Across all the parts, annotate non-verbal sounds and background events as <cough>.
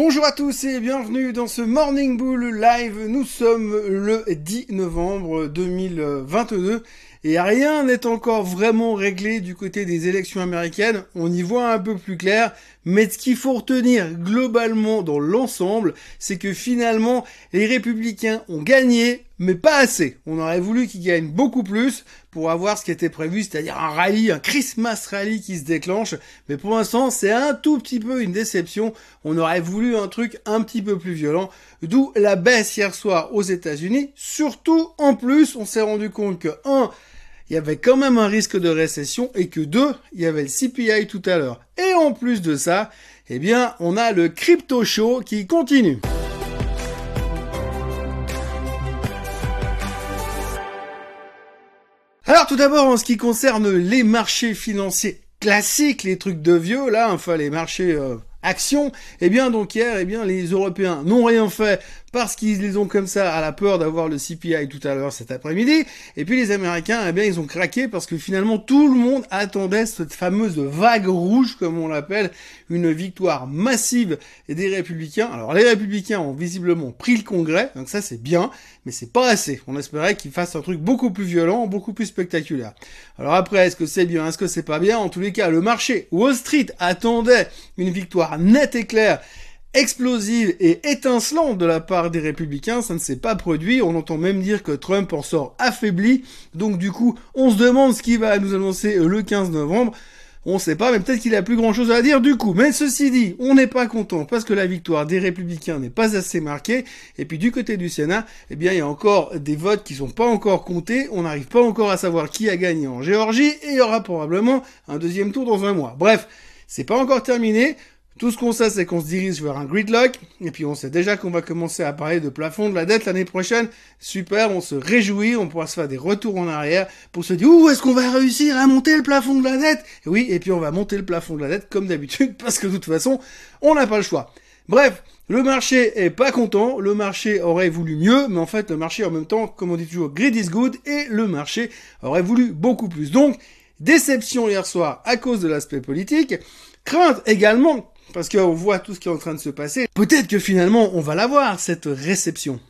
Bonjour à tous et bienvenue dans ce Morning Bull Live. Nous sommes le 10 novembre 2022 et rien n'est encore vraiment réglé du côté des élections américaines. On y voit un peu plus clair, mais ce qu'il faut retenir globalement dans l'ensemble, c'est que finalement les républicains ont gagné, mais pas assez. On aurait voulu qu'ils gagnent beaucoup plus pour avoir ce qui était prévu, c'est-à-dire un rallye, un Christmas rally qui se déclenche. Mais pour l'instant, c'est un tout petit peu une déception. On aurait voulu un truc un petit peu plus violent. D'où la baisse hier soir aux États-Unis. Surtout, en plus, on s'est rendu compte que, un, il y avait quand même un risque de récession et que deux, il y avait le CPI tout à l'heure. Et en plus de ça, eh bien, on a le crypto show qui continue. Alors tout d'abord en ce qui concerne les marchés financiers classiques, les trucs de vieux là, enfin les marchés euh, actions, eh bien donc hier, eh bien les Européens n'ont rien fait parce qu'ils les ont comme ça à la peur d'avoir le CPI tout à l'heure cet après-midi. Et puis les Américains, eh bien, ils ont craqué parce que finalement tout le monde attendait cette fameuse vague rouge, comme on l'appelle, une victoire massive des Républicains. Alors les Républicains ont visiblement pris le Congrès, donc ça c'est bien, mais c'est pas assez. On espérait qu'ils fassent un truc beaucoup plus violent, beaucoup plus spectaculaire. Alors après, est-ce que c'est bien, est-ce que c'est pas bien? En tous les cas, le marché Wall Street attendait une victoire nette et claire explosive et étincelante de la part des républicains, ça ne s'est pas produit. On entend même dire que Trump en sort affaibli. Donc du coup, on se demande ce qu'il va nous annoncer le 15 novembre. On sait pas, mais peut-être qu'il a plus grand chose à dire du coup. Mais ceci dit, on n'est pas content parce que la victoire des républicains n'est pas assez marquée. Et puis du côté du Sénat, eh bien, il y a encore des votes qui sont pas encore comptés. On n'arrive pas encore à savoir qui a gagné en Géorgie et il y aura probablement un deuxième tour dans un mois. Bref, c'est pas encore terminé. Tout ce qu'on sait, c'est qu'on se dirige vers un gridlock, et puis on sait déjà qu'on va commencer à parler de plafond de la dette l'année prochaine. Super, on se réjouit, on pourra se faire des retours en arrière pour se dire, où est-ce qu'on va réussir à monter le plafond de la dette? Oui, et puis on va monter le plafond de la dette comme d'habitude, <laughs> parce que de toute façon, on n'a pas le choix. Bref, le marché est pas content, le marché aurait voulu mieux, mais en fait, le marché en même temps, comme on dit toujours, greed is good, et le marché aurait voulu beaucoup plus. Donc, déception hier soir à cause de l'aspect politique, crainte également parce qu'on voit tout ce qui est en train de se passer. Peut-être que finalement, on va l'avoir, cette réception.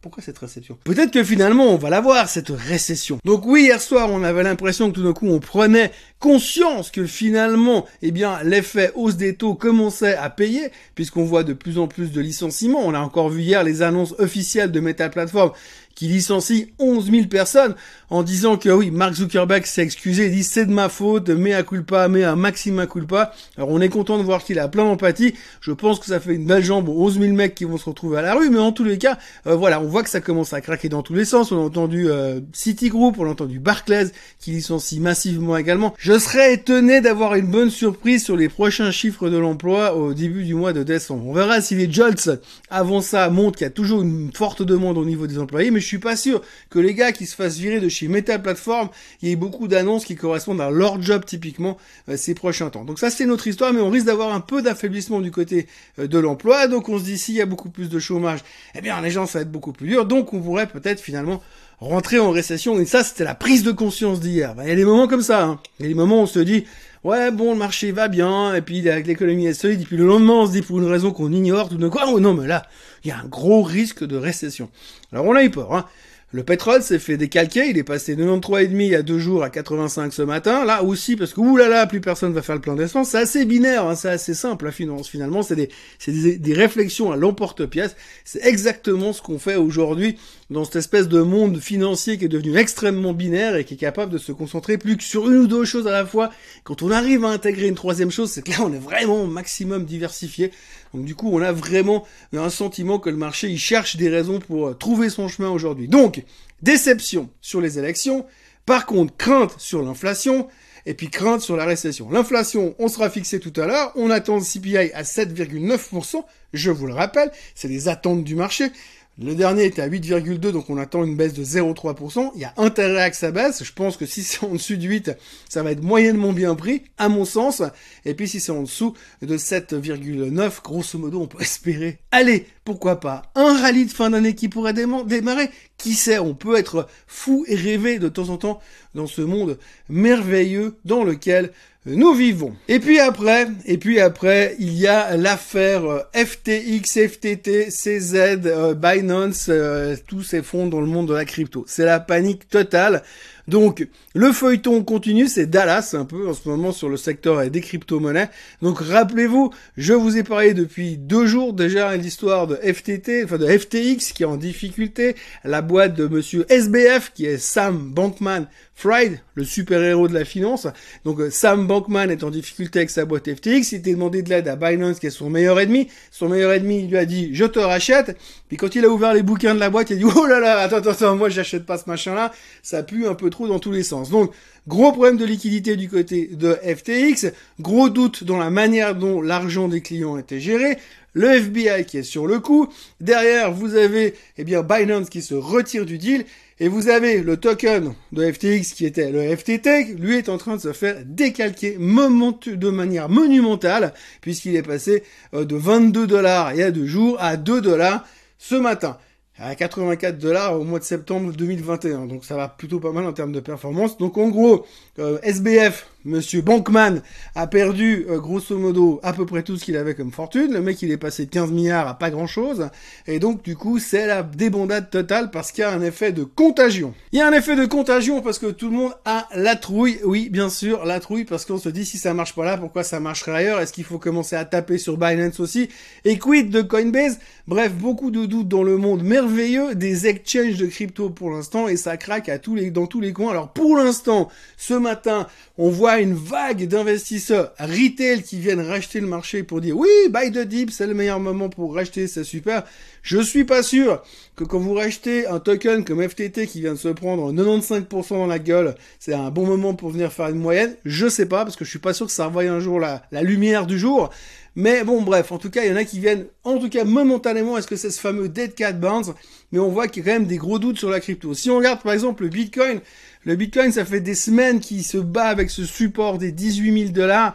Pourquoi cette réception? Peut-être que finalement on va l'avoir cette récession. Donc oui, hier soir on avait l'impression que tout d'un coup on prenait conscience que finalement, eh bien, l'effet hausse des taux commençait à payer, puisqu'on voit de plus en plus de licenciements. On a encore vu hier les annonces officielles de Meta Platform qui licencie 11 000 personnes en disant que oui, Mark Zuckerberg s'est excusé, il dit c'est de ma faute, mais à culpa, mais à maxima culpa. Alors on est content de voir qu'il a plein d'empathie. Je pense que ça fait une belle jambe aux 11 000 mecs qui vont se retrouver à la rue, mais en tous les cas, euh, voilà, on voit que ça commence à craquer dans tous les sens. On a entendu euh, Citigroup, on a entendu Barclays qui licencie massivement également. Je serais étonné d'avoir une bonne surprise sur les prochains chiffres de l'emploi au début du mois de décembre. On verra si les Jolts avant ça montrent qu'il y a toujours une forte demande au niveau des employés, mais suis pas sûr que les gars qui se fassent virer de chez Meta Platform, il y ait beaucoup d'annonces qui correspondent à leur job typiquement euh, ces prochains temps. Donc ça c'est notre histoire, mais on risque d'avoir un peu d'affaiblissement du côté euh, de l'emploi. Donc on se dit s'il y a beaucoup plus de chômage, eh bien les gens ça va être beaucoup plus dur. Donc on pourrait peut-être finalement rentrer en récession. Et ça c'était la prise de conscience d'hier. Ben, il y a des moments comme ça. Hein. Il y a des moments où on se dit ouais bon le marché va bien et puis l'économie est solide et puis le lendemain on se dit pour une raison qu'on ignore tout de quoi oh non mais là il y a un gros risque de récession. Alors on a eu peur. Hein. Le pétrole s'est fait décalquer, il est passé de 93,5 il y a deux jours à 85 ce matin. Là aussi, parce que oulala, plus personne va faire le plein d'essence. C'est assez binaire, hein, c'est assez simple la finance. Finalement, c'est des, des, des, réflexions à l'emporte-pièce. C'est exactement ce qu'on fait aujourd'hui dans cette espèce de monde financier qui est devenu extrêmement binaire et qui est capable de se concentrer plus que sur une ou deux choses à la fois. Quand on arrive à intégrer une troisième chose, c'est que là, on est vraiment au maximum diversifié. Donc du coup, on a vraiment un sentiment que le marché, il cherche des raisons pour trouver son chemin aujourd'hui. Donc, déception sur les élections, par contre crainte sur l'inflation, et puis crainte sur la récession. L'inflation, on sera fixé tout à l'heure, on attend le CPI à 7,9%, je vous le rappelle, c'est les attentes du marché. Le dernier était à 8,2, donc on attend une baisse de 0,3%. Il y a intérêt à que ça baisse. Je pense que si c'est en dessus de 8, ça va être moyennement bien pris, à mon sens. Et puis si c'est en dessous de 7,9, grosso modo, on peut <laughs> espérer. Allez, pourquoi pas un rallye de fin d'année qui pourrait démarrer Qui sait, on peut être fou et rêver de temps en temps dans ce monde merveilleux dans lequel nous vivons. Et puis après, et puis après, il y a l'affaire euh, FTX, FTT, CZ, euh, Binance, euh, tous s'effondrent dans le monde de la crypto. C'est la panique totale. Donc, le feuilleton continue, c'est Dallas un peu en ce moment sur le secteur des crypto-monnaies. Donc, rappelez-vous, je vous ai parlé depuis deux jours déjà l'histoire de FTT, enfin de FTX qui est en difficulté, la boîte de monsieur SBF qui est Sam Bankman Fried, le super-héros de la finance. Donc euh, Sam Bankman est en difficulté avec sa boîte FTX, il était demandé de l'aide à Binance qui est son meilleur ennemi. Son meilleur ennemi lui a dit je te rachète. Puis quand il a ouvert les bouquins de la boîte, il a dit oh là là, attends, attends, attends moi j'achète pas ce machin-là, ça pue un peu trop dans tous les sens. Donc gros problème de liquidité du côté de FTX, gros doute dans la manière dont l'argent des clients était géré, le FBI qui est sur le coup, derrière vous avez eh bien Binance qui se retire du deal et vous avez le token de FTX qui était le FTT, lui est en train de se faire décalquer de manière monumentale, puisqu'il est passé euh, de 22 dollars il y a deux jours à 2 dollars ce matin à 84 dollars au mois de septembre 2021. Donc ça va plutôt pas mal en termes de performance. Donc en gros, euh, SBF, Monsieur Bankman, a perdu euh, grosso modo à peu près tout ce qu'il avait comme fortune. Le mec il est passé de 15 milliards à pas grand chose. Et donc du coup c'est la débandade totale parce qu'il y a un effet de contagion. Il y a un effet de contagion parce que tout le monde a la trouille. Oui bien sûr la trouille parce qu'on se dit si ça marche pas là pourquoi ça marcherait ailleurs? Est-ce qu'il faut commencer à taper sur Binance aussi? Et quid de Coinbase? Bref beaucoup de doutes dans le monde merveilleux des exchanges de crypto pour l'instant et ça craque à tous les, dans tous les coins. Alors pour l'instant, ce matin, on voit une vague d'investisseurs retail qui viennent racheter le marché pour dire oui, buy the dip, c'est le meilleur moment pour racheter, c'est super. Je suis pas sûr que quand vous rachetez un token comme FTT qui vient de se prendre 95% dans la gueule, c'est un bon moment pour venir faire une moyenne. Je sais pas parce que je suis pas sûr que ça revoie un jour la, la lumière du jour. Mais bon, bref, en tout cas, il y en a qui viennent, en tout cas, momentanément, est-ce que c'est ce fameux Dead Cat Bounce? Mais on voit qu'il y a quand même des gros doutes sur la crypto. Si on regarde, par exemple, le Bitcoin, le Bitcoin, ça fait des semaines qu'il se bat avec ce support des 18 000 dollars.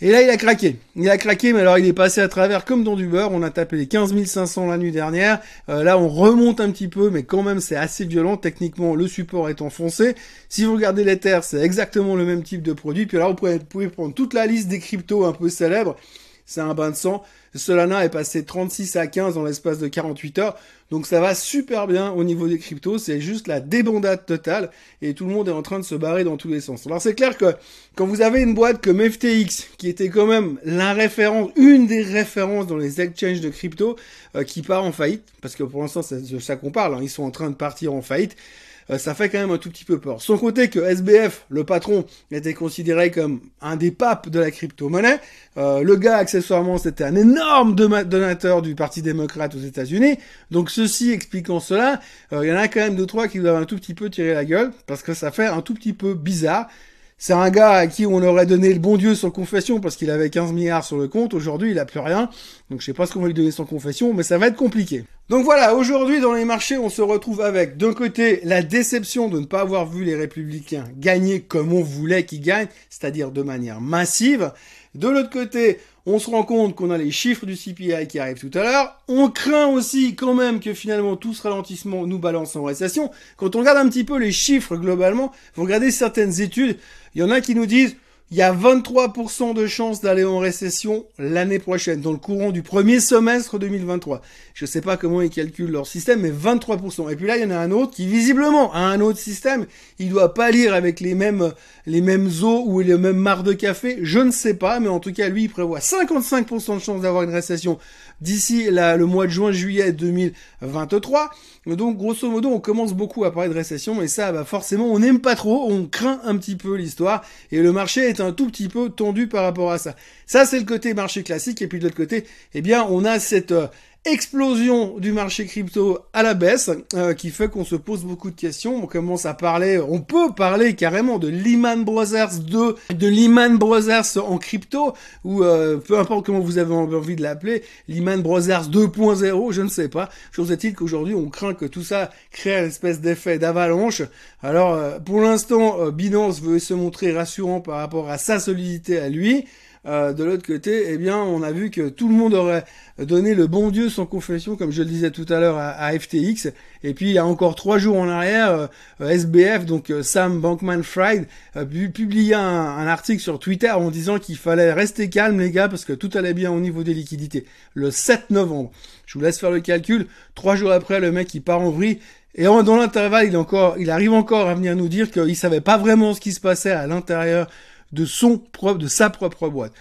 Et là, il a craqué. Il a craqué, mais alors il est passé à travers comme dans du beurre. On a tapé les 15 500 la nuit dernière. Euh, là, on remonte un petit peu, mais quand même, c'est assez violent. Techniquement, le support est enfoncé. Si vous regardez l'Ether, c'est exactement le même type de produit. Puis là, vous pouvez, prendre toute la liste des cryptos un peu célèbres c'est un bain de sang. Solana est passé 36 à 15 dans l'espace de 48 heures. Donc ça va super bien au niveau des cryptos. C'est juste la débandade totale et tout le monde est en train de se barrer dans tous les sens. Alors c'est clair que quand vous avez une boîte comme FTX qui était quand même la référence, une des références dans les exchanges de crypto euh, qui part en faillite, parce que pour l'instant c'est de ça qu'on parle, hein, ils sont en train de partir en faillite. Euh, ça fait quand même un tout petit peu peur. Sans compter que SBF, le patron, était considéré comme un des papes de la crypto-monnaie. Euh, le gars, accessoirement, c'était un énorme donateur du Parti démocrate aux États-Unis. Donc, ceci expliquant cela, euh, il y en a quand même deux, trois qui doivent un tout petit peu tirer la gueule, parce que ça fait un tout petit peu bizarre. C'est un gars à qui on aurait donné le bon Dieu sans confession parce qu'il avait 15 milliards sur le compte. Aujourd'hui, il a plus rien. Donc je sais pas ce qu'on va lui donner sans confession, mais ça va être compliqué. Donc voilà, aujourd'hui dans les marchés, on se retrouve avec d'un côté la déception de ne pas avoir vu les républicains gagner comme on voulait qu'ils gagnent, c'est-à-dire de manière massive. De l'autre côté, on se rend compte qu'on a les chiffres du CPI qui arrivent tout à l'heure. On craint aussi quand même que finalement tout ce ralentissement nous balance en récession. Quand on regarde un petit peu les chiffres globalement, vous regardez certaines études, il y en a qui nous disent il y a 23% de chances d'aller en récession l'année prochaine, dans le courant du premier semestre 2023. Je sais pas comment ils calculent leur système, mais 23%. Et puis là, il y en a un autre qui, visiblement, a un autre système. Il doit pas lire avec les mêmes, les mêmes eaux ou les mêmes mares de café. Je ne sais pas, mais en tout cas, lui, il prévoit 55% de chances d'avoir une récession d'ici le mois de juin-juillet 2023. Donc, grosso modo, on commence beaucoup à parler de récession, et ça, bah, forcément, on n'aime pas trop, on craint un petit peu l'histoire, et le marché un tout petit peu tendu par rapport à ça. Ça, c'est le côté marché classique, et puis de l'autre côté, eh bien, on a cette euh, explosion du marché crypto à la baisse euh, qui fait qu'on se pose beaucoup de questions. On commence à parler, on peut parler carrément de Lehman Brothers 2, de Lehman Brothers en crypto ou euh, peu importe comment vous avez envie de l'appeler, Lehman Brothers 2.0, je ne sais pas. Chose est-il qu'aujourd'hui on craint que tout ça crée une espèce d'effet d'avalanche. Alors pour l'instant, Binance veut se montrer rassurant par rapport à sa solidité à lui. Euh, de l'autre côté, eh bien, on a vu que tout le monde aurait donné le bon Dieu sans confession, comme je le disais tout à l'heure à, FTX. Et puis, il y a encore trois jours en arrière, euh, SBF, donc euh, Sam Bankman-Fried, a publié un, un, article sur Twitter en disant qu'il fallait rester calme, les gars, parce que tout allait bien au niveau des liquidités. Le 7 novembre. Je vous laisse faire le calcul. Trois jours après, le mec, il part en vrille. Et dans l'intervalle, il, encore, il arrive encore à venir nous dire qu'il savait pas vraiment ce qui se passait à l'intérieur de son propre, de sa propre boîte.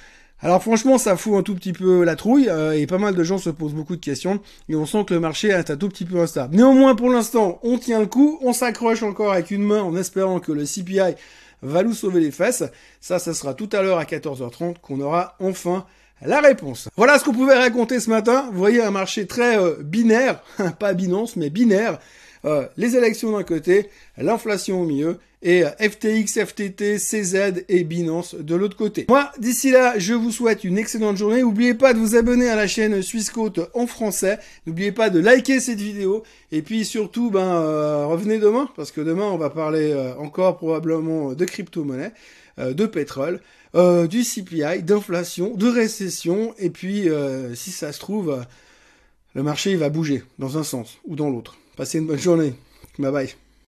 Alors franchement, ça fout un tout petit peu la trouille euh, et pas mal de gens se posent beaucoup de questions et on sent que le marché est un tout petit peu instable. Néanmoins, pour l'instant, on tient le coup, on s'accroche encore avec une main en espérant que le CPI va nous sauver les fesses. Ça, ça sera tout à l'heure à 14h30 qu'on aura enfin la réponse. Voilà ce qu'on pouvait raconter ce matin. Vous voyez un marché très euh, binaire, <laughs> pas Binance, mais binaire. Euh, les élections d'un côté, l'inflation au milieu, et euh, FTX, FTT, CZ et Binance de l'autre côté. Moi, d'ici là, je vous souhaite une excellente journée. N'oubliez pas de vous abonner à la chaîne Suisse Côte en français. N'oubliez pas de liker cette vidéo. Et puis surtout, ben, euh, revenez demain, parce que demain, on va parler encore probablement de crypto-monnaie, de pétrole. du CPI, d'inflation, de récession, et puis si ça se trouve, le marché va bouger dans un sens ou dans l'autre. Passez une bonne journée. Bye bye.